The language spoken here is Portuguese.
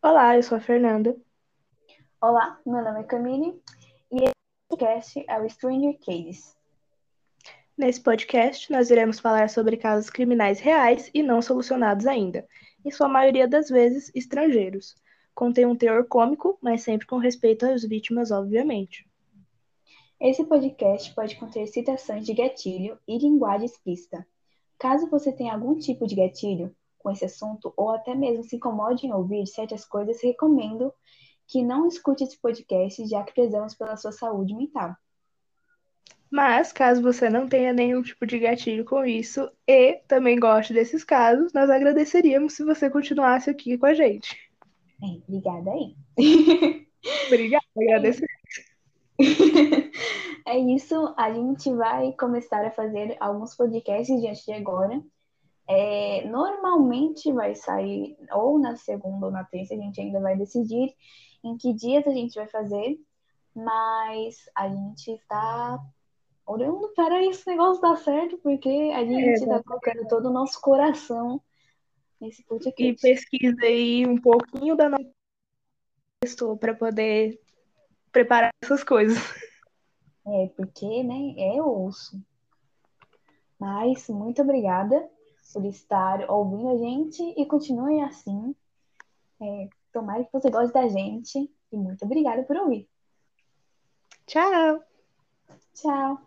Olá, eu sou a Fernanda. Olá, meu nome é Camille e esse podcast é o Stranger Cases. Nesse podcast, nós iremos falar sobre casos criminais reais e não solucionados ainda, em sua maioria das vezes estrangeiros. Contém um teor cômico, mas sempre com respeito às vítimas, obviamente. Esse podcast pode conter citações de gatilho e linguagem explícita. Caso você tenha algum tipo de gatilho com esse assunto ou até mesmo se incomode em ouvir certas coisas, recomendo que não escute esse podcast, já que prezamos pela sua saúde mental. Mas, caso você não tenha nenhum tipo de gatilho com isso e também goste desses casos, nós agradeceríamos se você continuasse aqui com a gente. É, obrigada aí. Obrigada, agradecer. É isso, a gente vai começar a fazer alguns podcasts diante de agora. É, normalmente vai sair ou na segunda ou na terça, a gente ainda vai decidir em que dias a gente vai fazer, mas a gente está olhando para esse negócio dar certo, porque a gente está É, colocando todo o nosso coração nesse e podcast. pesquisa aí um pouquinho da nossa pessoa para poder preparar essas coisas. É, porque, né, é osso. Mas muito obrigada por estar ouvindo a gente e continue assim. É, tomara que você goste da gente e muito obrigada por ouvir. Tchau! Tchau!